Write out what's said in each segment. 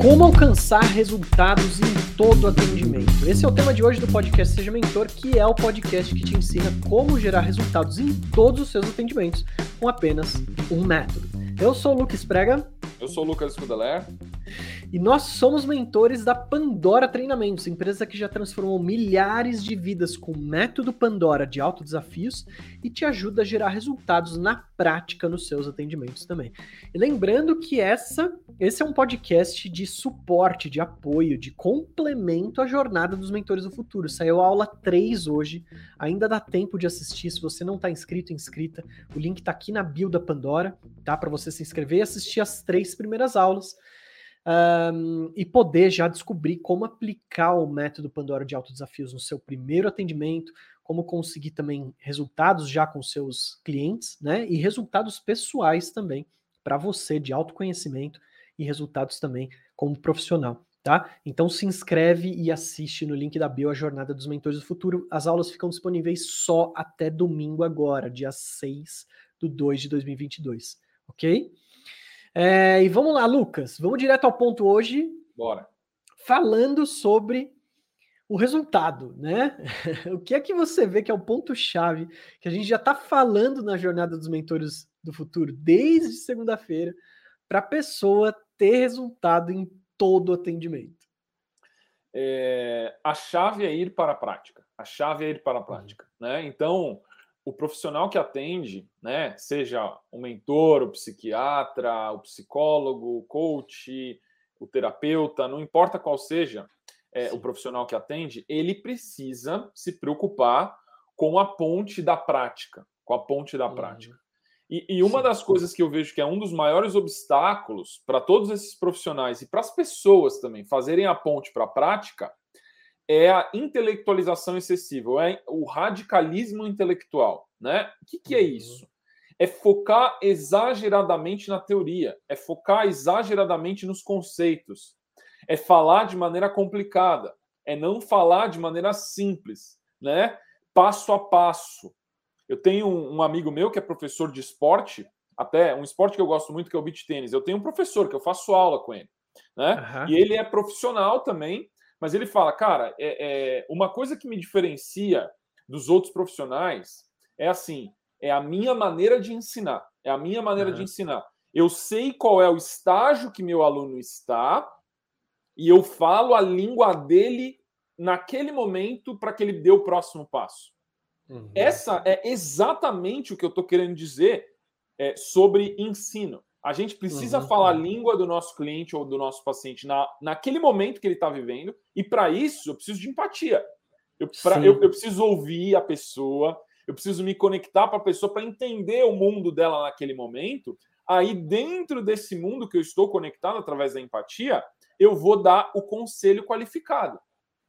Como alcançar resultados em todo atendimento? Esse é o tema de hoje do podcast Seja Mentor, que é o podcast que te ensina como gerar resultados em todos os seus atendimentos com apenas um método. Eu sou o Lucas Prega. Eu sou o Lucas Scudeler. E nós somos mentores da Pandora Treinamentos, empresa que já transformou milhares de vidas com o método Pandora de alto desafios e te ajuda a gerar resultados na prática nos seus atendimentos também. E lembrando que essa, esse é um podcast de suporte, de apoio, de complemento à jornada dos mentores do futuro. Saiu a aula 3 hoje, ainda dá tempo de assistir. Se você não está inscrito, inscrita, o link está aqui na bio da Pandora, tá? Para você se inscrever e assistir as três primeiras aulas um, e poder já descobrir como aplicar o método Pandora de autodesafios no seu primeiro atendimento, como conseguir também resultados já com seus clientes, né? E resultados pessoais também para você de autoconhecimento e resultados também como profissional, tá? Então se inscreve e assiste no link da bio a Jornada dos Mentores do Futuro. As aulas ficam disponíveis só até domingo agora, dia 6 do 2 de 2022, ok? É, e vamos lá, Lucas, vamos direto ao ponto hoje. Bora. Falando sobre o resultado, né? o que é que você vê que é o ponto-chave que a gente já está falando na jornada dos mentores do futuro desde segunda-feira para a pessoa ter resultado em todo o atendimento? É, a chave é ir para a prática. A chave é ir para a prática, né? Então, o profissional que atende, né, seja o mentor, o psiquiatra, o psicólogo, o coach, o terapeuta, não importa qual seja é, o profissional que atende, ele precisa se preocupar com a ponte da prática, com a ponte da uhum. prática. E, e uma Sim. das coisas que eu vejo que é um dos maiores obstáculos para todos esses profissionais e para as pessoas também fazerem a ponte para a prática é a intelectualização excessiva, é o radicalismo intelectual. Né? O que, que é uhum. isso? É focar exageradamente na teoria, é focar exageradamente nos conceitos, é falar de maneira complicada, é não falar de maneira simples, né? passo a passo. Eu tenho um amigo meu que é professor de esporte, até um esporte que eu gosto muito, que é o beach tênis. Eu tenho um professor que eu faço aula com ele. Né? Uhum. E ele é profissional também, mas ele fala, cara, é, é, uma coisa que me diferencia dos outros profissionais é assim, é a minha maneira de ensinar, é a minha maneira uhum. de ensinar. Eu sei qual é o estágio que meu aluno está e eu falo a língua dele naquele momento para que ele dê o próximo passo. Uhum. Essa é exatamente o que eu estou querendo dizer é, sobre ensino. A gente precisa uhum. falar a língua do nosso cliente ou do nosso paciente na, naquele momento que ele está vivendo, e para isso eu preciso de empatia. Eu, pra, eu, eu, preciso ouvir a pessoa, eu preciso me conectar para a pessoa para entender o mundo dela naquele momento. Aí, dentro desse mundo que eu estou conectado através da empatia, eu vou dar o conselho qualificado.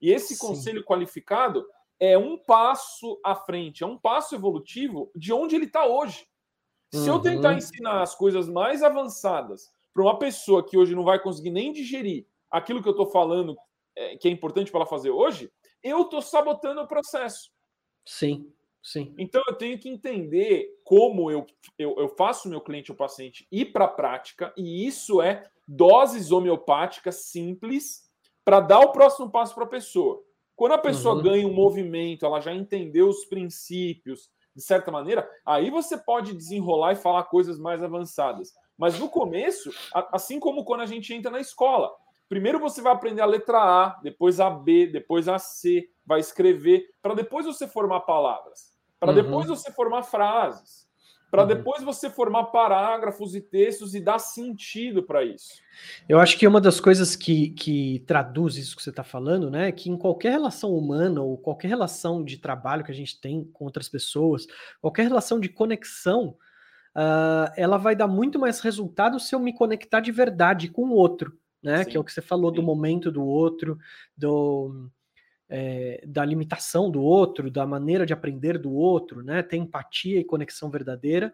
E esse Sim. conselho qualificado é um passo à frente, é um passo evolutivo de onde ele está hoje. Se uhum. eu tentar uhum. ensinar as coisas mais avançadas para uma pessoa que hoje não vai conseguir nem digerir aquilo que eu estou falando, é, que é importante para ela fazer hoje, eu estou sabotando o processo. Sim, sim. Então eu tenho que entender como eu, eu, eu faço o meu cliente ou paciente ir para a prática, e isso é doses homeopáticas simples para dar o próximo passo para a pessoa. Quando a pessoa uhum. ganha um movimento, ela já entendeu os princípios, de certa maneira, aí você pode desenrolar e falar coisas mais avançadas. Mas no começo, assim como quando a gente entra na escola, primeiro você vai aprender a letra A, depois a B, depois a C, vai escrever, para depois você formar palavras, para uhum. depois você formar frases para uhum. depois você formar parágrafos e textos e dar sentido para isso. Eu acho que uma das coisas que, que traduz isso que você está falando, né, é que em qualquer relação humana ou qualquer relação de trabalho que a gente tem com outras pessoas, qualquer relação de conexão, uh, ela vai dar muito mais resultado se eu me conectar de verdade com o outro, né? Sim. Que é o que você falou do momento do outro, do é, da limitação do outro, da maneira de aprender do outro, né? Ter empatia e conexão verdadeira,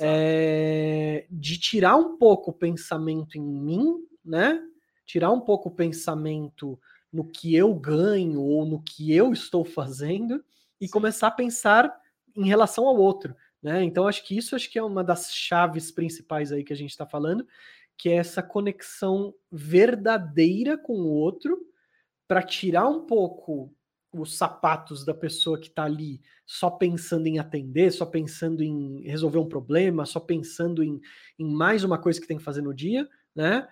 é, de tirar um pouco o pensamento em mim, né? Tirar um pouco o pensamento no que eu ganho ou no que eu estou fazendo e Sim. começar a pensar em relação ao outro, né? Então acho que isso acho que é uma das chaves principais aí que a gente está falando que é essa conexão verdadeira com o outro, para tirar um pouco os sapatos da pessoa que está ali só pensando em atender, só pensando em resolver um problema, só pensando em, em mais uma coisa que tem que fazer no dia, né?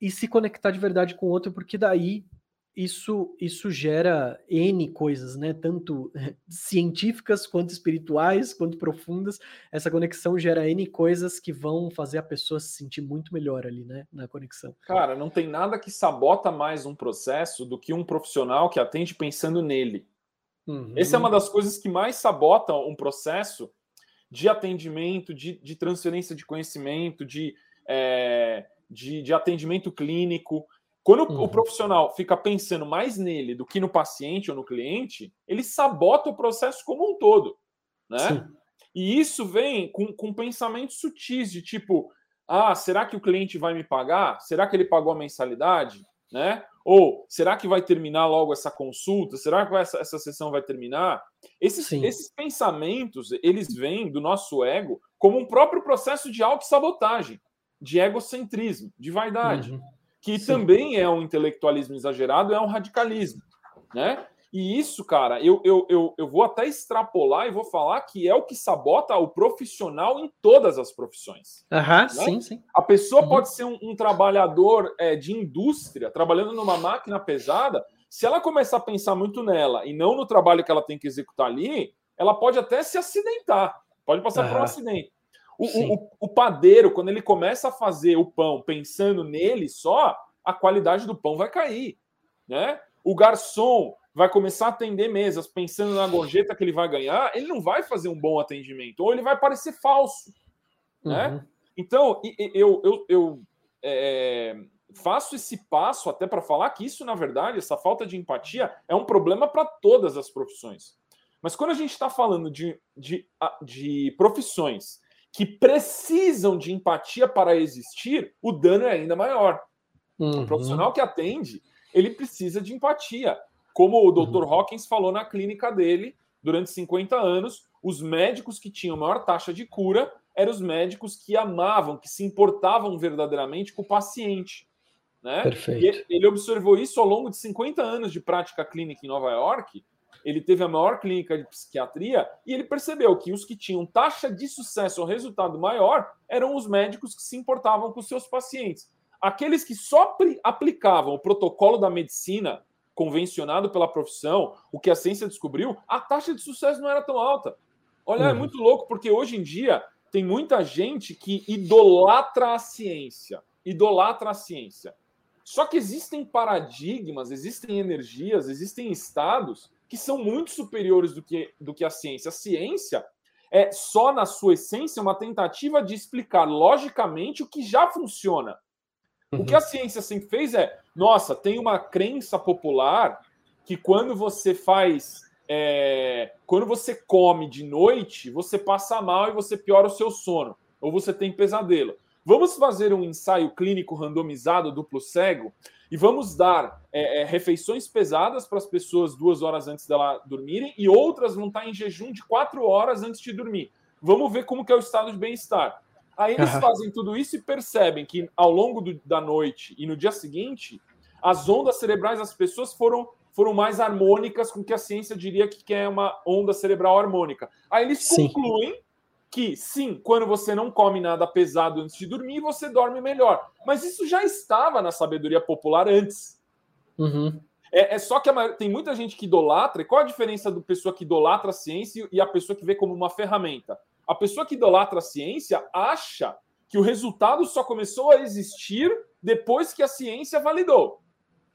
E se conectar de verdade com o outro, porque daí isso, isso gera N coisas, né? Tanto científicas, quanto espirituais, quanto profundas. Essa conexão gera N coisas que vão fazer a pessoa se sentir muito melhor ali, né? Na conexão. Cara, não tem nada que sabota mais um processo do que um profissional que atende pensando nele. Uhum. Essa é uma das coisas que mais sabota um processo de atendimento, de, de transferência de conhecimento, de, é, de, de atendimento clínico quando uhum. o profissional fica pensando mais nele do que no paciente ou no cliente, ele sabota o processo como um todo, né? Sim. E isso vem com, com pensamentos sutis de tipo, ah, será que o cliente vai me pagar? Será que ele pagou a mensalidade? Né? Ou será que vai terminar logo essa consulta? Será que essa, essa sessão vai terminar? Esses, esses pensamentos, eles vêm do nosso ego como um próprio processo de autossabotagem, de egocentrismo, de vaidade. Uhum que Sim. também é um intelectualismo exagerado, é um radicalismo, né? E isso, cara, eu, eu, eu, eu vou até extrapolar e vou falar que é o que sabota o profissional em todas as profissões. Aham, né? sim, sim. A pessoa uhum. pode ser um, um trabalhador é, de indústria, trabalhando numa máquina pesada. Se ela começar a pensar muito nela e não no trabalho que ela tem que executar ali, ela pode até se acidentar, pode passar uhum. por um acidente. O, o, o, padeiro, quando ele começa a fazer o pão pensando nele só, a qualidade do pão vai cair. Né? O garçom vai começar a atender mesas pensando na gorjeta que ele vai ganhar, ele não vai fazer um bom atendimento, ou ele vai parecer falso. Né? Uhum. Então, eu, eu, eu é, faço esse passo até para falar que isso, na verdade, essa falta de empatia é um problema para todas as profissões. Mas quando a gente está falando de, de, de profissões que precisam de empatia para existir, o dano é ainda maior. Uhum. O profissional que atende, ele precisa de empatia. Como o Dr. Uhum. Hawkins falou na clínica dele, durante 50 anos, os médicos que tinham maior taxa de cura eram os médicos que amavam, que se importavam verdadeiramente com o paciente. Né? Perfeito. E ele observou isso ao longo de 50 anos de prática clínica em Nova York, ele teve a maior clínica de psiquiatria e ele percebeu que os que tinham taxa de sucesso ou resultado maior eram os médicos que se importavam com seus pacientes. Aqueles que só aplicavam o protocolo da medicina convencionado pela profissão, o que a ciência descobriu, a taxa de sucesso não era tão alta. Olha, é uhum. é muito louco, porque hoje em dia tem muita gente que idolatra a ciência. Idolatra a ciência. Só que existem paradigmas, existem energias, existem estados que são muito superiores do que, do que a ciência. A ciência é só na sua essência uma tentativa de explicar logicamente o que já funciona. Uhum. O que a ciência sempre fez é, nossa, tem uma crença popular que quando você faz, é, quando você come de noite, você passa mal e você piora o seu sono, ou você tem pesadelo. Vamos fazer um ensaio clínico randomizado duplo cego e vamos dar é, é, refeições pesadas para as pessoas duas horas antes dela dormirem e outras vão estar em jejum de quatro horas antes de dormir. Vamos ver como que é o estado de bem-estar. Aí eles uhum. fazem tudo isso e percebem que ao longo do, da noite e no dia seguinte, as ondas cerebrais das pessoas foram, foram mais harmônicas com que a ciência diria que é uma onda cerebral harmônica. Aí eles Sim. concluem que sim, quando você não come nada pesado antes de dormir, você dorme melhor. Mas isso já estava na sabedoria popular antes. Uhum. É, é, só que a, tem muita gente que idolatra. E qual a diferença do pessoa que idolatra a ciência e a pessoa que vê como uma ferramenta? A pessoa que idolatra a ciência acha que o resultado só começou a existir depois que a ciência validou.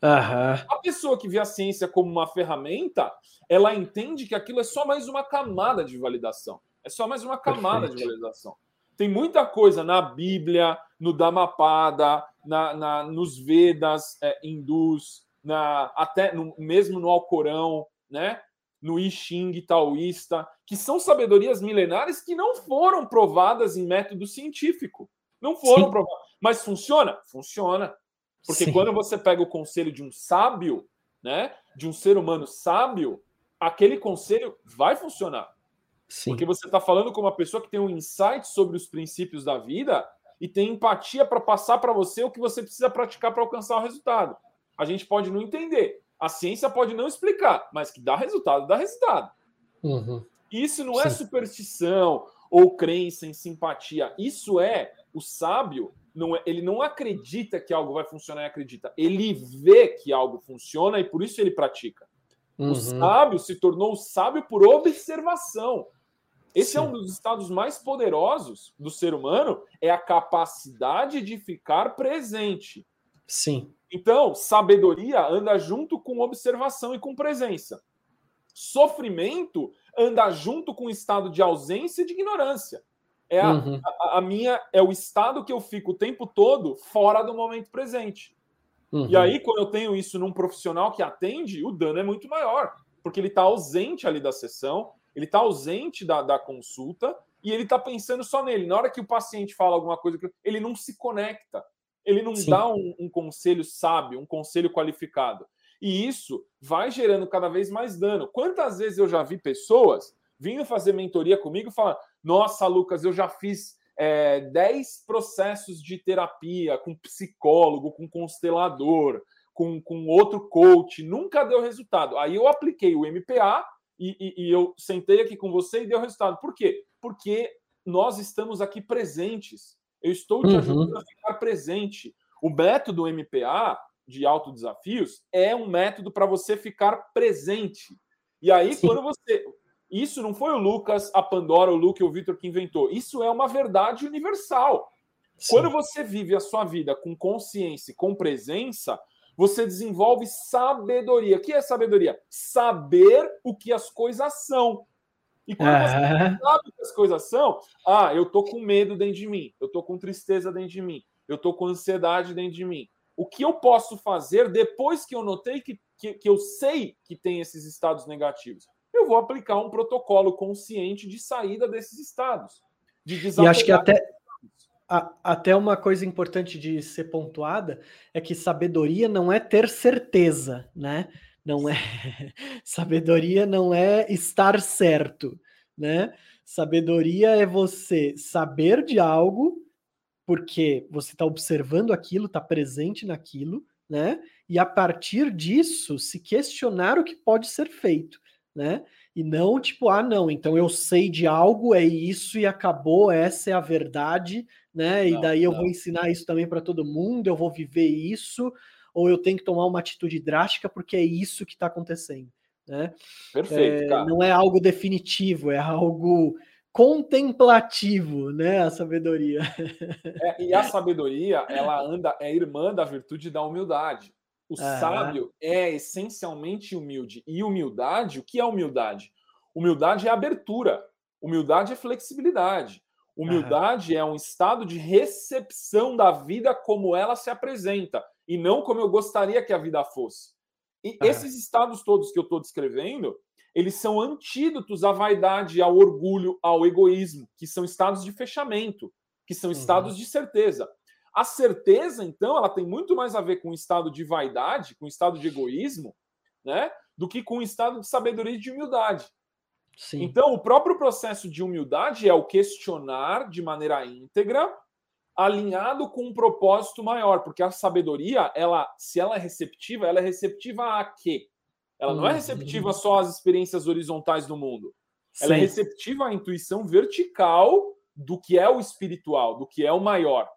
Uhum. A pessoa que vê a ciência como uma ferramenta, ela entende que aquilo é só mais uma camada de validação. É só mais uma camada Perfeito. de valorização. Tem muita coisa na Bíblia, no Dhammapada, na, na nos Vedas é, hindus, na, até no, mesmo no Alcorão, né? no I Ching taoísta, que são sabedorias milenares que não foram provadas em método científico. Não foram Sim. provadas. Mas funciona? Funciona. Porque Sim. quando você pega o conselho de um sábio, né, de um ser humano sábio, aquele conselho vai funcionar. Sim. Porque você está falando com uma pessoa que tem um insight sobre os princípios da vida e tem empatia para passar para você o que você precisa praticar para alcançar o resultado. A gente pode não entender, a ciência pode não explicar, mas que dá resultado, dá resultado. Uhum. Isso não é Sim. é superstição ou crença em simpatia. Isso é o sábio. Não é, ele não acredita que algo vai funcionar e acredita. Ele vê que algo funciona e por isso ele pratica. Uhum. O sábio se tornou sábio por observação. Esse Sim. é um dos estados mais poderosos do ser humano, é a capacidade de ficar presente. Sim. Então, sabedoria anda junto com observação e com presença. Sofrimento anda junto com o estado de ausência e de ignorância. É a, uhum. a, a, minha é o estado que eu fico o tempo todo fora do momento presente. Uhum. E aí, quando eu tenho isso num profissional que atende, o dano é muito maior, porque ele está ausente ali da sessão, ele está ausente da, da consulta e ele está pensando só nele. Na hora que o paciente fala alguma coisa, ele não se conecta, ele não Sim. dá um, um conselho sábio, um conselho qualificado. E isso vai gerando cada vez mais dano. Quantas vezes eu já vi pessoas vindo fazer mentoria comigo e falar: Nossa, Lucas, eu já fiz é, 10 processos de terapia com psicólogo, com constelador, com, com outro coach, nunca deu resultado. Aí eu apliquei o MPA e, e, e eu sentei aqui com você e deu resultado. Por quê? Porque nós estamos aqui presentes. Eu estou te uhum. ajudando a ficar presente. O método MPA de autodesafios é um método para você ficar presente. E aí, Sim. quando você. Isso não foi o Lucas, a Pandora, o Luke o Victor que inventou. Isso é uma verdade universal. Sim. Quando você vive a sua vida com consciência, com presença, você desenvolve sabedoria. O que é sabedoria? Saber o que as coisas são. E quando você sabe o que as coisas são, ah, eu tô com medo dentro de mim, eu tô com tristeza dentro de mim, eu tô com ansiedade dentro de mim o que eu posso fazer depois que eu notei que, que, que eu sei que tem esses estados negativos? Eu vou aplicar um protocolo consciente de saída desses estados. De e acho que até, até uma coisa importante de ser pontuada é que sabedoria não é ter certeza, né? Não é sabedoria não é estar certo, né? Sabedoria é você saber de algo porque você está observando aquilo, está presente naquilo, né? E a partir disso se questionar o que pode ser feito, né? E não tipo, ah, não, então eu sei de algo, é isso e acabou, essa é a verdade, né? E daí eu vou ensinar isso também para todo mundo, eu vou viver isso, ou eu tenho que tomar uma atitude drástica porque é isso que está acontecendo, né? Perfeito. É, não é algo definitivo, é algo contemplativo, né? A sabedoria. É, e a sabedoria, ela anda, é irmã da virtude da humildade. O ah. sábio é essencialmente humilde. E humildade, o que é humildade? Humildade é abertura. Humildade é flexibilidade. Humildade é um estado de recepção da vida como ela se apresenta e não como eu gostaria que a vida fosse. E esses estados todos que eu estou descrevendo, eles são antídotos à vaidade, ao orgulho, ao egoísmo, que são estados de fechamento, que são estados uhum. de certeza. A certeza, então, ela tem muito mais a ver com o estado de vaidade, com o estado de egoísmo, né, do que com o estado de sabedoria e de humildade. Sim. Então, o próprio processo de humildade é o questionar de maneira íntegra, alinhado com um propósito maior, porque a sabedoria, ela, se ela é receptiva, ela é receptiva a quê? Ela não é receptiva só às experiências horizontais do mundo. Ela é receptiva à intuição vertical do que é o espiritual, do que é o maior.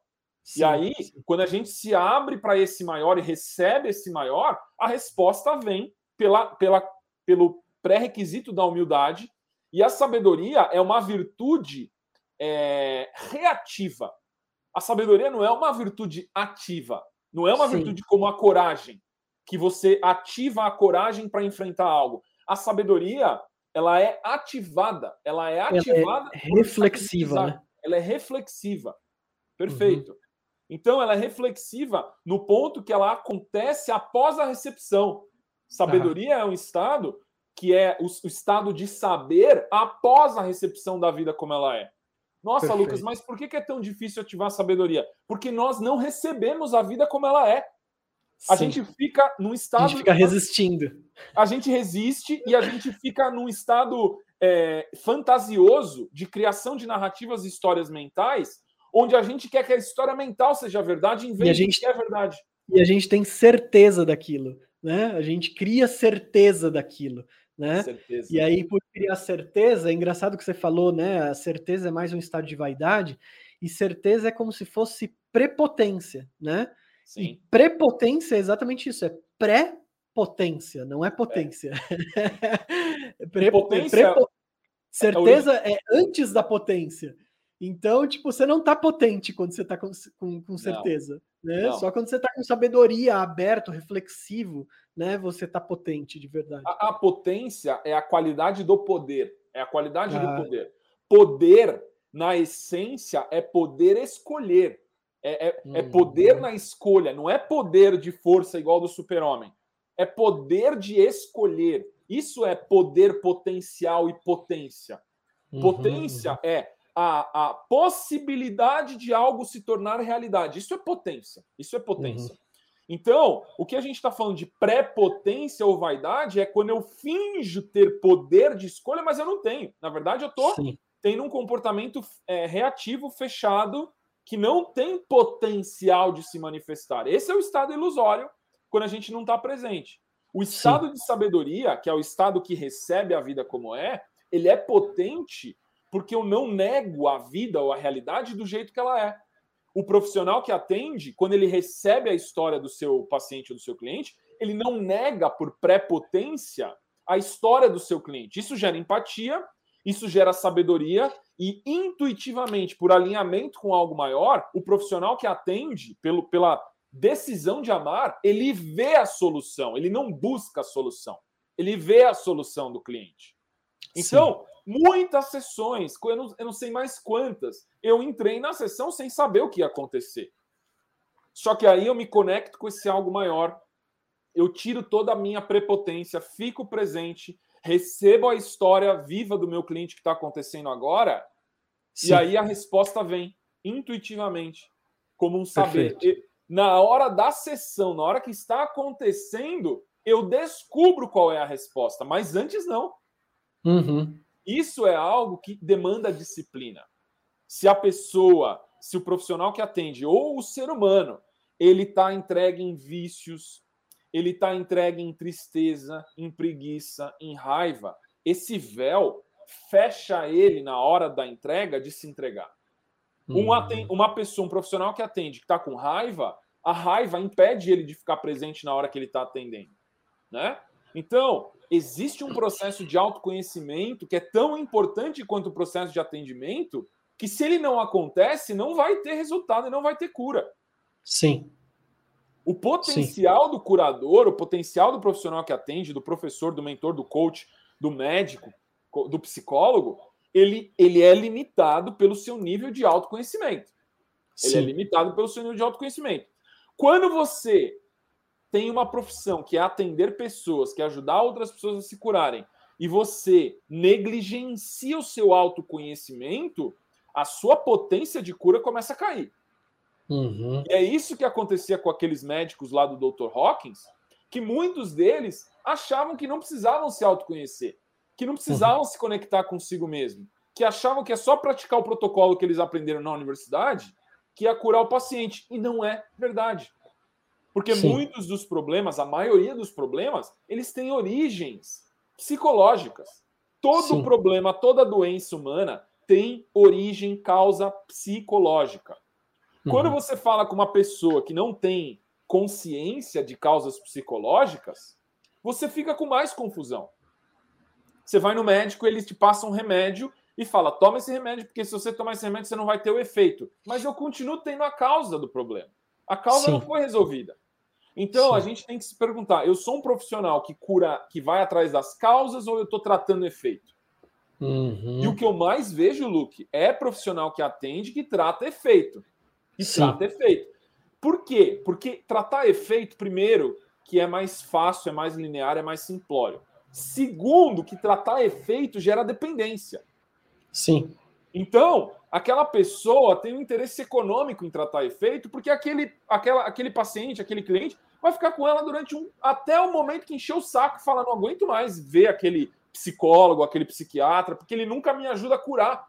Sim, e aí, sim. quando a gente se abre para esse maior e recebe esse maior, a resposta vem pela, pela, pelo pré-requisito da humildade. E a sabedoria é uma virtude é, reativa. A sabedoria não é uma virtude ativa, não é uma sim. virtude como a coragem que você ativa a coragem para enfrentar algo. A sabedoria, ela é ativada, ela é ativada. Ela é reflexiva, né? Ela é reflexiva. Perfeito. Uhum. Então, ela é reflexiva no ponto que ela acontece após a recepção. Sabedoria é um estado que é o, o, estado de saber após a recepção da vida como ela é. Nossa, Perfeito. Lucas, mas por que é tão difícil ativar a sabedoria? Porque nós não recebemos a vida como ela é. A Sim. gente fica num estado. A gente fica resistindo. A gente resiste e a gente fica num estado é, fantasioso de criação de narrativas e histórias mentais, onde a gente quer que a história mental seja verdade em vez gente, de que é verdade. E a gente tem certeza daquilo, né? A gente cria certeza daquilo, né? Certeza. E aí, por criar certeza, é engraçado que você falou, né? A certeza é mais um estado de vaidade, e certeza é como se fosse prepotência, né? Sim. E prepotência é exatamente isso, é pré-potência, não é potência. É. Pre potência... É certeza é, é antes da potência. Então, tipo, você não tá potente quando você tá com, com, com certeza, não, né? Não. Só quando você tá com sabedoria, aberto, reflexivo, né? Você tá potente de verdade. A, a potência é a qualidade do poder. É a qualidade ah. do poder. Poder, na essência, é poder escolher. É, é, hum. é poder na escolha, não é poder de força igual do super-homem. É poder de escolher. Isso é poder potencial e potência. Uhum. Potência uhum. é a, a possibilidade de algo se tornar realidade. Isso é potência. Isso é potência. Uhum. Então, o que a gente está falando de pré-potência ou vaidade é quando eu finjo ter poder de escolha, mas eu não tenho. Na verdade, eu estou tendo um comportamento é, reativo, fechado, que não tem potencial de se manifestar. Esse é o estado ilusório quando a gente não está presente. O estado Sim. de sabedoria, que é o estado que recebe a vida como é, ele é potente porque eu não nego a vida ou a realidade do jeito que ela é. O profissional que atende, quando ele recebe a história do seu paciente ou do seu cliente, ele não nega por prepotência a história do seu cliente. Isso gera empatia, isso gera sabedoria e intuitivamente, por alinhamento com algo maior, o profissional que atende pelo, pela decisão de amar, ele vê a solução, ele não busca a solução, ele vê a solução do cliente. Então, Sim muitas sessões, eu não, eu não sei mais quantas. Eu entrei na sessão sem saber o que ia acontecer. Só que aí eu me conecto com esse algo maior, eu tiro toda a minha prepotência, fico presente, recebo a história viva do meu cliente que está acontecendo agora, Sim. e aí a resposta vem intuitivamente, como um saber. na hora da sessão, na hora que está acontecendo, eu descubro qual é a resposta, mas antes não. Uhum. Isso é algo que demanda disciplina. Se a pessoa, se o profissional que atende ou o ser humano, ele está entregue em vícios, ele está entregue em tristeza, em preguiça, em raiva, esse véu fecha ele na hora da entrega de se entregar. Hum. uma pessoa, um profissional que atende, que está com raiva, a raiva impede ele de ficar presente na hora que ele está atendendo, né? Então, existe um processo de autoconhecimento que é tão importante quanto o processo de atendimento, que se ele não acontece, não vai ter resultado e não vai ter cura. Sim. O potencial Sim. do curador, o potencial do profissional que atende, do professor, do mentor, do coach, do médico, do psicólogo, ele, ele é limitado pelo seu nível de autoconhecimento. Ele é limitado pelo seu nível de autoconhecimento. Quando você tem uma profissão que é atender pessoas, que é ajudar outras pessoas a se curarem, e você negligencia o seu autoconhecimento, a sua potência de cura começa a cair. Uhum. E é isso que acontecia com aqueles médicos lá do Dr. Hawkins, que muitos deles achavam que não precisavam se autoconhecer, que não precisavam uhum. se conectar consigo mesmo, que achavam que é só praticar o protocolo que eles aprenderam na universidade que ia curar o paciente. E não é verdade. Porque Sim. muitos dos problemas, a maioria dos problemas, eles têm origens psicológicas. Todo Sim. problema, toda doença humana tem origem, causa psicológica. Uhum. Quando você fala com uma pessoa que não tem consciência de causas psicológicas, você fica com mais confusão. Você vai no médico, ele te passa um remédio e fala: toma esse remédio, porque se você tomar esse remédio, você não vai ter o efeito. Mas eu continuo tendo a causa do problema. A causa Sim. não foi resolvida. Então Sim. a gente tem que se perguntar: eu sou um profissional que cura, que vai atrás das causas ou eu estou tratando efeito? Uhum. E o que eu mais vejo, Luke, é profissional que atende que trata efeito. Que Sim. trata efeito. Por quê? Porque tratar efeito, primeiro, que é mais fácil, é mais linear, é mais simplório. Segundo, que tratar efeito gera dependência. Sim. Então, aquela pessoa tem um interesse econômico em tratar efeito, porque aquele, aquela, aquele paciente, aquele cliente, vai ficar com ela durante um. até o momento que encheu o saco e fala: não aguento mais ver aquele psicólogo, aquele psiquiatra, porque ele nunca me ajuda a curar.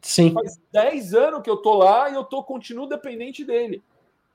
Sim. Faz 10 anos que eu tô lá e eu tô continuo dependente dele.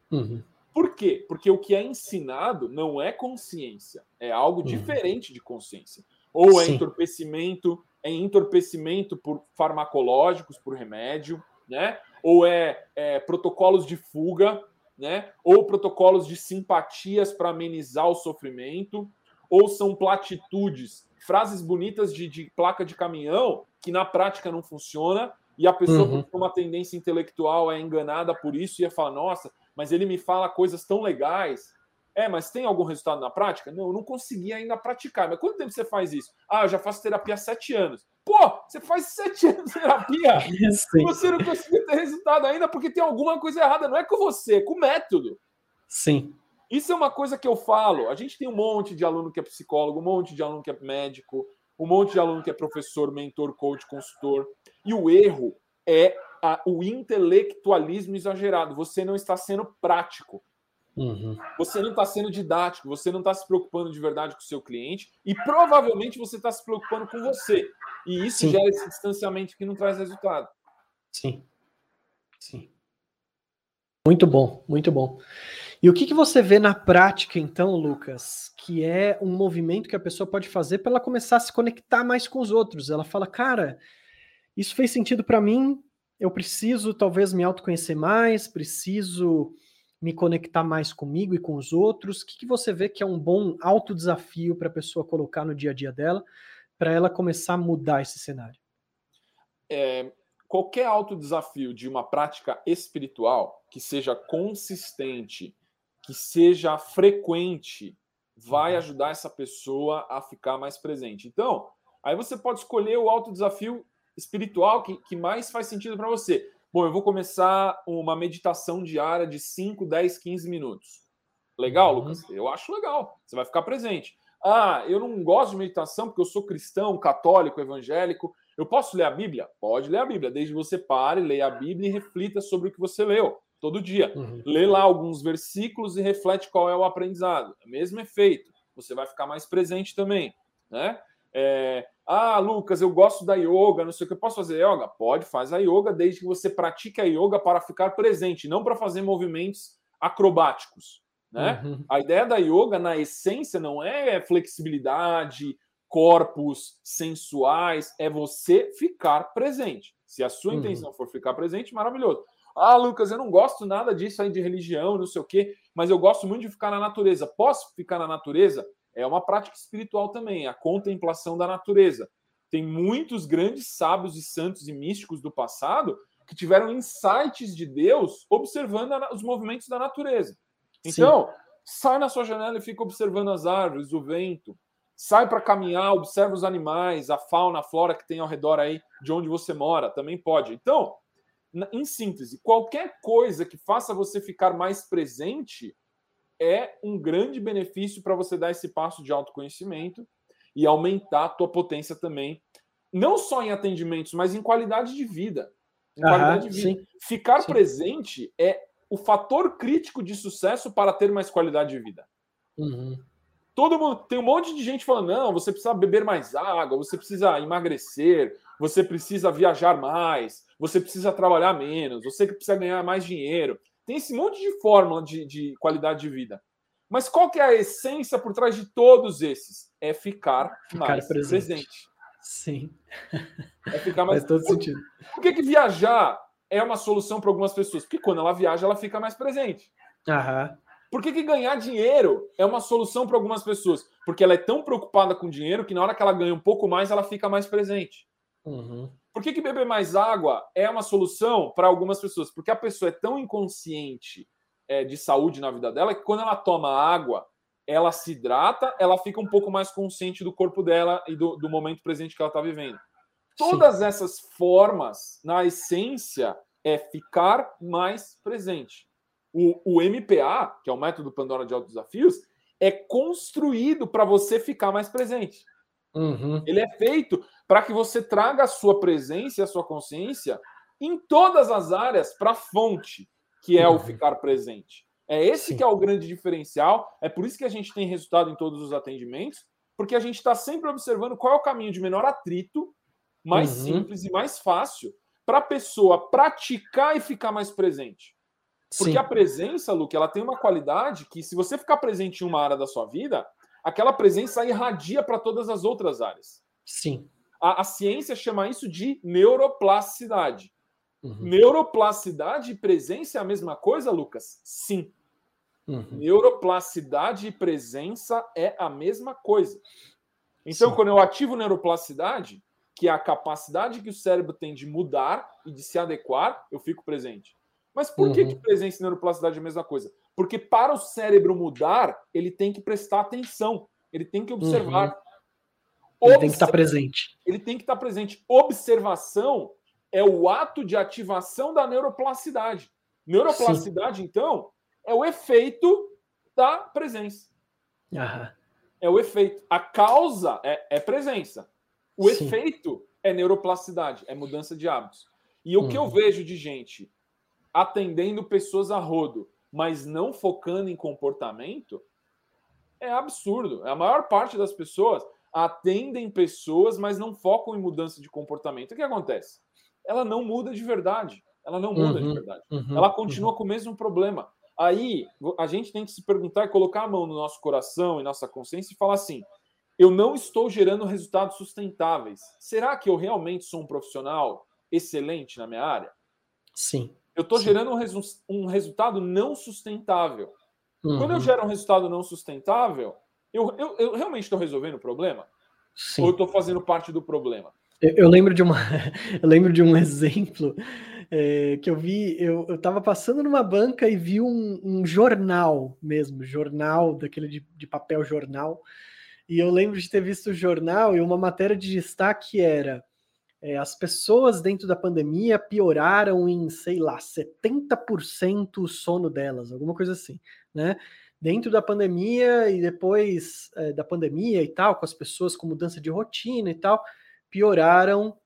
Uhum. Por quê? Porque o que é ensinado não é consciência, é algo uhum. diferente de consciência. Ou é Sim. entorpecimento, é entorpecimento por farmacológicos, por remédio, né? Ou é, é protocolos de fuga, né? Ou protocolos de simpatias para amenizar o sofrimento, ou são platitudes, frases bonitas de, de, placa de caminhão que na prática não funciona e a pessoa uhum. com uma tendência intelectual é enganada por isso e ia falar, nossa, mas ele me fala coisas tão legais. É, mas tem algum resultado na prática? Não, eu não consegui ainda praticar. Mas quanto tempo você faz isso? Ah, eu já faço terapia há sete anos. Pô, você faz sete anos de terapia e você não conseguiu ter resultado ainda porque tem alguma coisa errada. Não é com você, é com o método. Sim. Isso é uma coisa que eu falo. A gente tem um monte de aluno que é psicólogo, um monte de aluno que é médico, um monte de aluno que é professor, mentor, coach, consultor. E o erro é a, o intelectualismo exagerado. Você não está sendo prático. Uhum. Você não está sendo didático, você não está se preocupando de verdade com o seu cliente e provavelmente você está se preocupando com você. E isso Sim. gera esse distanciamento que não traz resultado. Sim. Sim. Muito bom, muito bom. E o que, que você vê na prática, então, Lucas, que é um movimento que a pessoa pode fazer para ela começar a se conectar mais com os outros? Ela fala, cara, isso fez sentido para mim, eu preciso talvez me autoconhecer mais, preciso me conectar mais comigo e com os outros? O que, que você vê que é um bom autodesafio para a pessoa colocar no dia a dia dela, para ela começar a mudar esse cenário? É, qualquer autodesafio de uma prática espiritual que seja consistente, que seja frequente, vai uhum. ajudar essa pessoa a ficar mais presente. Então, aí você pode escolher o autodesafio espiritual que, que mais faz sentido para você. Bom, eu vou começar uma meditação diária de 5, 10, 15 minutos. Legal, uhum. Lucas? Eu acho legal. Você vai ficar presente. Ah, eu não gosto de meditação porque eu sou cristão, católico, evangélico. Eu posso ler a Bíblia? Pode ler a Bíblia, desde que você pare, leia a Bíblia e reflita sobre o que você leu todo dia. Uhum. Lê lá alguns versículos e reflete qual é o aprendizado. É mesmo efeito. Você vai ficar mais presente também, né? É, ah, Lucas, eu gosto da yoga, não sei o que. Eu posso fazer yoga? Pode, faz a yoga, desde que você pratique a yoga para ficar presente, não para fazer movimentos acrobáticos. Né? Uhum. A ideia da yoga, na essência, não é flexibilidade, corpos sensuais, é você ficar presente. Se a sua uhum. intenção for ficar presente, maravilhoso. Ah, Lucas, eu não gosto nada disso aí de religião, não sei o quê, mas eu gosto muito de ficar na natureza. Posso ficar na natureza? É uma prática espiritual também, a contemplação da natureza. Tem muitos grandes sábios e santos e místicos do passado que tiveram insights de Deus observando os movimentos da natureza. Então, Sim. sai na sua janela e fica observando as árvores, o vento. Sai para caminhar, observa os animais, a fauna, a flora que tem ao redor aí de onde você mora, também pode. Então, em síntese, qualquer coisa que faça você ficar mais presente é um grande benefício para você dar esse passo de autoconhecimento e aumentar a tua potência também, não só em atendimentos, mas em qualidade de vida. Em qualidade de vida. Ficar sim. presente é o fator crítico de sucesso para ter mais qualidade de vida. Uhum. Todo mundo tem um monte de gente falando: não, você precisa beber mais água, você precisa emagrecer, você precisa viajar mais, você precisa trabalhar menos, você precisa ganhar mais dinheiro. Tem esse monte de fórmula de, de qualidade de vida. Mas qual que é a essência por trás de todos esses? É ficar, ficar mais presente. presente. Sim. É ficar mais. Faz todo por, sentido. Por que, que viajar é uma solução para algumas pessoas? Porque quando ela viaja, ela fica mais presente. Aham. Por que, que ganhar dinheiro é uma solução para algumas pessoas? Porque ela é tão preocupada com dinheiro que na hora que ela ganha um pouco mais, ela fica mais presente. Uhum. Por que, que beber mais água é uma solução para algumas pessoas? Porque a pessoa é tão inconsciente é, de saúde na vida dela que quando ela toma água, ela se hidrata, ela fica um pouco mais consciente do corpo dela e do, do momento presente que ela está vivendo. Todas Sim. essas formas, na essência, é ficar mais presente. O, o MPA, que é o método Pandora de Altos Desafios, é construído para você ficar mais presente. Uhum. Ele é feito para que você traga a sua presença e a sua consciência em todas as áreas para a fonte, que é uhum. o ficar presente. É esse Sim. que é o grande diferencial. É por isso que a gente tem resultado em todos os atendimentos, porque a gente está sempre observando qual é o caminho de menor atrito, mais uhum. simples e mais fácil para a pessoa praticar e ficar mais presente. Porque Sim. a presença, Luke, ela tem uma qualidade que, se você ficar presente em uma área da sua vida, aquela presença irradia para todas as outras áreas. Sim. A, a ciência chama isso de neuroplasticidade. Uhum. Neuroplasticidade e presença é a mesma coisa, Lucas? Sim. Uhum. Neuroplasticidade e presença é a mesma coisa. Então, Sim. quando eu ativo neuroplasticidade, que é a capacidade que o cérebro tem de mudar e de se adequar, eu fico presente. Mas por que, Uhum. que presença e neuroplasticidade é a mesma coisa? Porque para o cérebro mudar, ele tem que prestar atenção, ele tem que observar. Uhum. Ele tem que estar presente. ele tem que estar presente. Observação é o ato de ativação da neuroplasticidade. Neuroplasticidade, então, é o efeito da presença. Aham. É o efeito. A causa é, é presença. O Sim. efeito é neuroplasticidade, é mudança de hábitos. E o que eu Uhum. vejo de gente atendendo pessoas a rodo, mas não focando em comportamento, é absurdo. A maior parte das pessoas atendem pessoas, mas não focam em mudança de comportamento. O que acontece? Ela não muda de verdade. Ela não muda de Uhum. verdade. Uhum. Ela continua com o mesmo problema. Aí a gente tem que se perguntar e colocar a mão no nosso coração e nossa consciência e falar assim: eu não estou gerando resultados sustentáveis. Será que eu realmente sou um profissional excelente na minha área? Sim. Eu estou gerando um, resu- um resultado não sustentável. Quando eu Uhum. gero um resultado não sustentável, eu, eu, eu realmente estou resolvendo o problema? Sim. Ou eu estou fazendo parte do problema? Eu, eu lembro de uma, eu lembro de um exemplo é, que eu vi. Eu, eu tava passando numa banca e vi um, um jornal mesmo, jornal daquele de, de papel jornal. E eu lembro de ter visto o jornal e uma matéria de destaque era é, as pessoas dentro da pandemia pioraram em, sei lá, 70% o sono delas, alguma coisa assim, né? Dentro da pandemia e depois é, da pandemia e tal, com as pessoas com mudança de rotina e tal, pioraram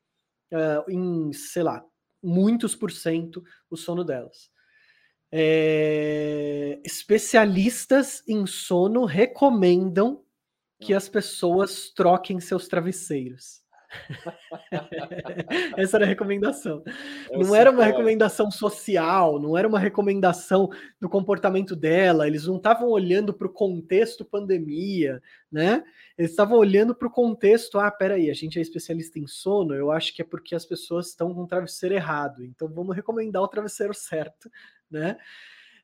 ah, em, sei lá, muitos por cento o sono delas. É, especialistas em sono recomendam que as pessoas troquem seus travesseiros. Essa era a recomendação. É o Não era uma sintótico. recomendação social, não era uma recomendação do comportamento dela, eles não estavam olhando para o contexto pandemia, né? Eles estavam olhando para o contexto, ah, peraí, a gente é especialista em sono, eu acho que é porque as pessoas estão com o travesseiro errado, então vamos recomendar o travesseiro certo, né?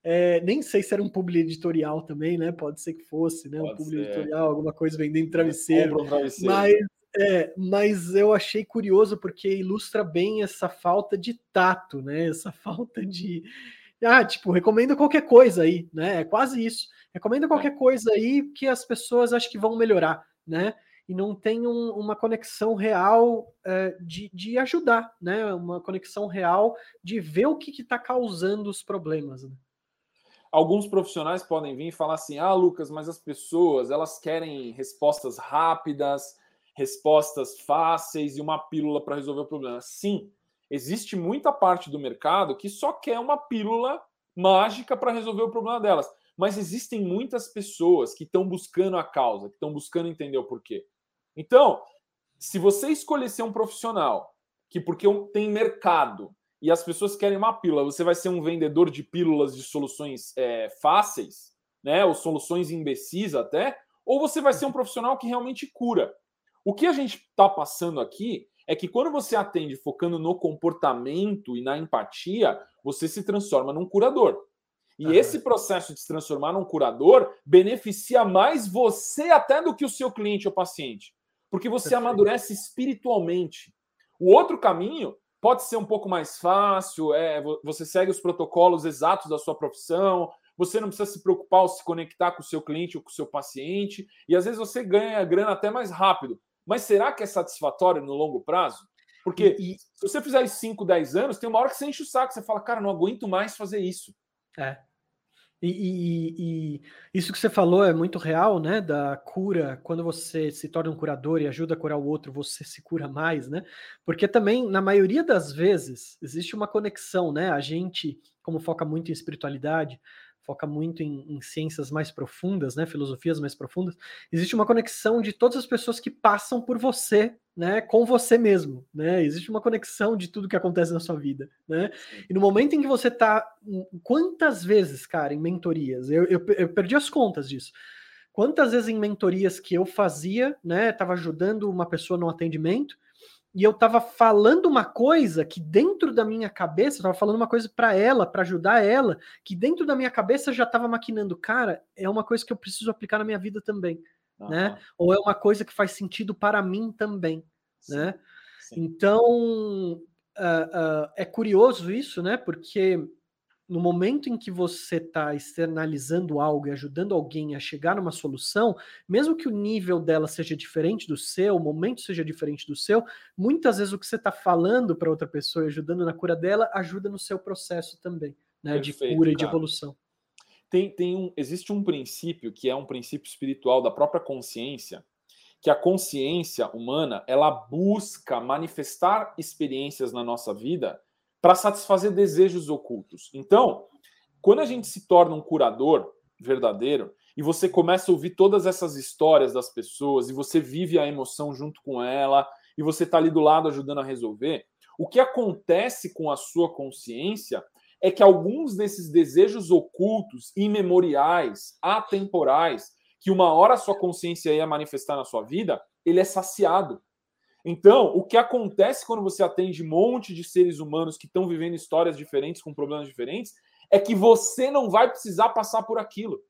É, nem sei se era um publi editorial também, né? Pode ser que fosse, né? um Pode publi ser. editorial, alguma coisa vendendo travesseiro. Um travesseiro. Mas, é, mas eu achei curioso porque ilustra bem essa falta de tato, né? Essa falta de. Ah, tipo, recomenda qualquer coisa aí, né? É quase isso. Recomenda qualquer coisa aí que as pessoas acham que vão melhorar, né? E não tem um- uma conexão real é, de, de ajudar, né? Uma conexão real de ver o que está causando os problemas. né? Alguns profissionais podem vir e falar assim: ah, Lucas, mas as pessoas elas querem respostas rápidas, respostas fáceis e uma pílula para resolver o problema. Sim, existe muita parte do mercado que só quer uma pílula mágica para resolver o problema delas. Mas existem muitas pessoas que estão buscando a causa, que estão buscando entender o porquê. Então, se você escolher ser um profissional que porque tem mercado e as pessoas querem uma pílula, você vai ser um vendedor de pílulas de soluções é, fáceis, né? Ou soluções imbecis até, ou você vai ser um profissional que realmente cura. O que a gente está passando aqui é que quando você atende focando no comportamento e na empatia, você se transforma num curador. E Aham. esse processo de se transformar num curador beneficia mais você até do que o seu cliente ou paciente. Porque você Perfeito. amadurece espiritualmente. O outro caminho pode ser um pouco mais fácil, é, vo- você segue os protocolos exatos da sua profissão, você não precisa se preocupar ou se conectar com o seu cliente ou com o seu paciente, e às vezes você ganha a grana até mais rápido. Mas será que é satisfatório no longo prazo? Porque E- e- se você fizer isso 5, 10 anos, tem uma hora que você enche o saco, você fala, cara, não aguento mais fazer isso. É. E, e- e isso que você falou é muito real, né? Da cura, quando você se torna um curador e ajuda a curar o outro, você se cura mais, né? Porque também, na maioria das vezes, existe uma conexão, né? A gente, como foca muito em espiritualidade, foca muito em, em, ciências mais profundas, né, filosofias mais profundas, existe uma conexão de todas as pessoas que passam por você, né, com você mesmo, né? Existe uma conexão de tudo que acontece na sua vida, né? E no momento em que você tá, quantas vezes, cara, em mentorias, eu, eu, eu perdi as contas disso. Quantas vezes em mentorias que eu fazia, né, tava ajudando uma pessoa no atendimento, e eu tava falando uma coisa que dentro da minha cabeça, eu tava falando uma coisa para ela, para ajudar ela, que dentro da minha cabeça já tava maquinando, cara, é uma coisa que eu preciso aplicar na minha vida também, uhum. né? Ou é uma coisa que faz sentido para mim também, Sim. né? Sim. Então, uh, uh, é curioso isso, né? Porque no momento em que você está externalizando algo e ajudando alguém a chegar numa solução, mesmo que o nível dela seja diferente do seu, o momento seja diferente do seu, muitas vezes o que você está falando para outra pessoa e ajudando na cura dela ajuda no seu processo também, né, Perfeito, de cura e de evolução. Tem, tem um, existe um princípio que é um princípio espiritual da própria consciência, que a consciência humana ela busca manifestar experiências na nossa vida para satisfazer desejos ocultos. Então, quando a gente se torna um curador verdadeiro e você começa a ouvir todas essas histórias das pessoas e você vive a emoção junto com ela e você está ali do lado ajudando a resolver, o que acontece com a sua consciência é que alguns desses desejos ocultos, imemoriais, atemporais, que uma hora a sua consciência ia manifestar na sua vida, ele é saciado. Então, o que acontece quando você atende um monte de seres humanos que estão vivendo histórias diferentes, com problemas diferentes, é que você não vai precisar passar por aquilo.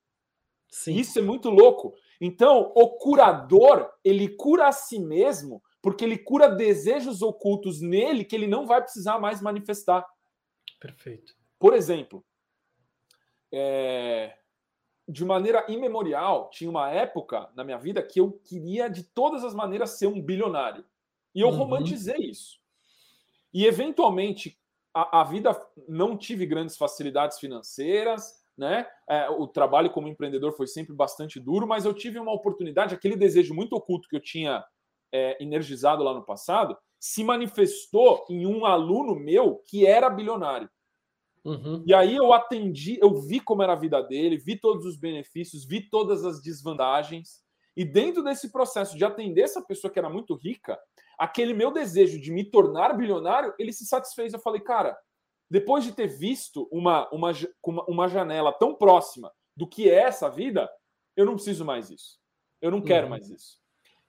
Sim. Isso é muito louco. Então, o curador, ele cura a si mesmo, porque ele cura desejos ocultos nele que ele não vai precisar mais manifestar. Perfeito. Por exemplo, é... de maneira imemorial, tinha uma época na minha vida que eu queria de todas as maneiras ser um bilionário. E eu uhum. romantizei isso. E, eventualmente, a, a, vida não tive grandes facilidades financeiras, né? É, o trabalho como empreendedor foi sempre bastante duro, mas eu tive uma oportunidade, aquele desejo muito oculto que eu tinha é, energizado lá no passado, se manifestou em um aluno meu que era bilionário. Uhum. E aí eu atendi, eu vi como era a vida dele, vi todos os benefícios, vi todas as desvantagens. E dentro desse processo de atender essa pessoa que era muito rica, aquele meu desejo de me tornar bilionário, ele se satisfez. Eu falei, cara, depois de ter visto uma, uma, uma janela tão próxima do que é essa vida, eu não preciso mais isso. Eu não quero uhum. mais isso.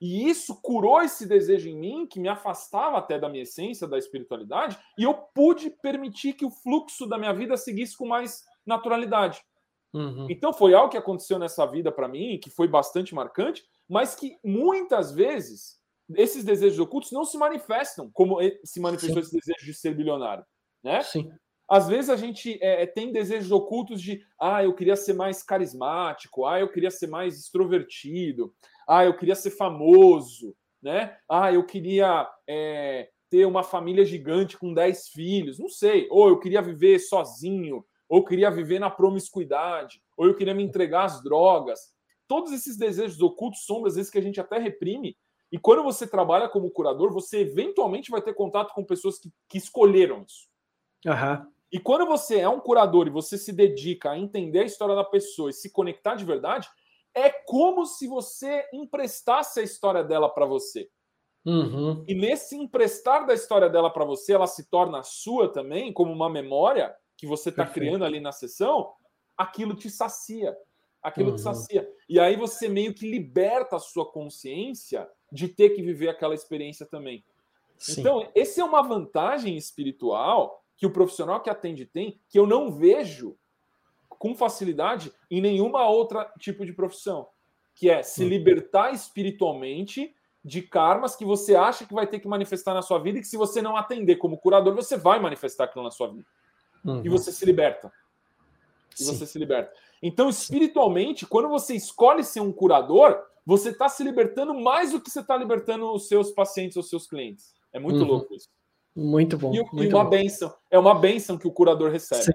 E isso curou esse desejo em mim, que me afastava até da minha essência, da espiritualidade, e eu pude permitir que o fluxo da minha vida seguisse com mais naturalidade. Uhum. Então foi algo que aconteceu nessa vida para mim, que foi bastante marcante, mas que muitas vezes esses desejos ocultos não se manifestam como se manifestou Sim. esse desejo de ser bilionário, né? Sim. Às vezes a gente é, é, tem desejos ocultos de, ah, eu queria ser mais carismático, ah, eu queria ser mais extrovertido, ah, eu queria ser famoso, né? Ah, eu queria é, ter uma família gigante com 10 filhos, não sei. Ou eu queria viver sozinho, ou eu queria viver na promiscuidade, ou eu queria me entregar às drogas. Todos esses desejos ocultos, sombras, às vezes que a gente até reprime, e quando você trabalha como curador, você eventualmente vai ter contato com pessoas que, que escolheram isso. Uhum. E quando você é um curador e você se dedica a entender a história da pessoa e se conectar de verdade, é como se você emprestasse a história dela para você. Uhum. E nesse emprestar da história dela para você, ela se torna sua também, como uma memória que você está criando ali na sessão, aquilo te sacia. Aquilo uhum. te sacia. E aí você meio que liberta a sua consciência de ter que viver aquela experiência também. Sim. Então, esse é uma vantagem espiritual que o profissional que atende tem, que eu não vejo com facilidade em nenhuma outra tipo de profissão, que é se libertar espiritualmente de karmas que você acha que vai ter que manifestar na sua vida e que se você não atender como curador, você vai manifestar aquilo na sua vida. Uhum. E você se liberta. E Sim. você se liberta. Então, espiritualmente, quando você escolhe ser um curador, você está se libertando mais do que você está libertando os seus pacientes ou seus clientes. É muito uhum. louco isso. Muito bom. E, muito e uma bom. benção. É uma benção que o curador recebe. Sim,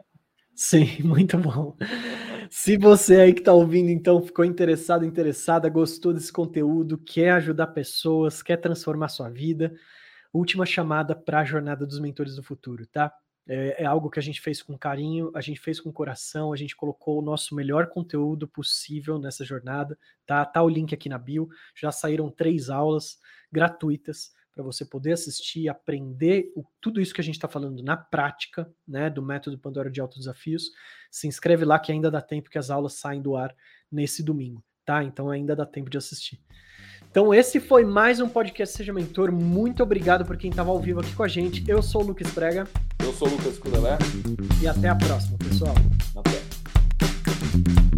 sim muito bom. Se você aí que está ouvindo, então, ficou interessado, interessada, gostou desse conteúdo, quer ajudar pessoas, quer transformar sua vida, última chamada para a jornada dos mentores do futuro, tá? É, é, algo que a gente fez com carinho, a gente fez com coração, a gente colocou o nosso melhor conteúdo possível nessa jornada, tá? Tá o link aqui na bio. Já saíram três aulas gratuitas para você poder assistir, aprender o, tudo isso que a gente está falando na prática, né, do método Pandora de Autodesafios. Se inscreve lá que ainda dá tempo que as aulas saem do ar nesse domingo, tá? Então ainda dá tempo de assistir. Então esse foi mais um podcast Seja Mentor. Muito obrigado por quem estava ao vivo aqui com a gente. Eu sou o Lucas Prega. Eu sou o Lucas Cudelé. E até a próxima, pessoal. Até.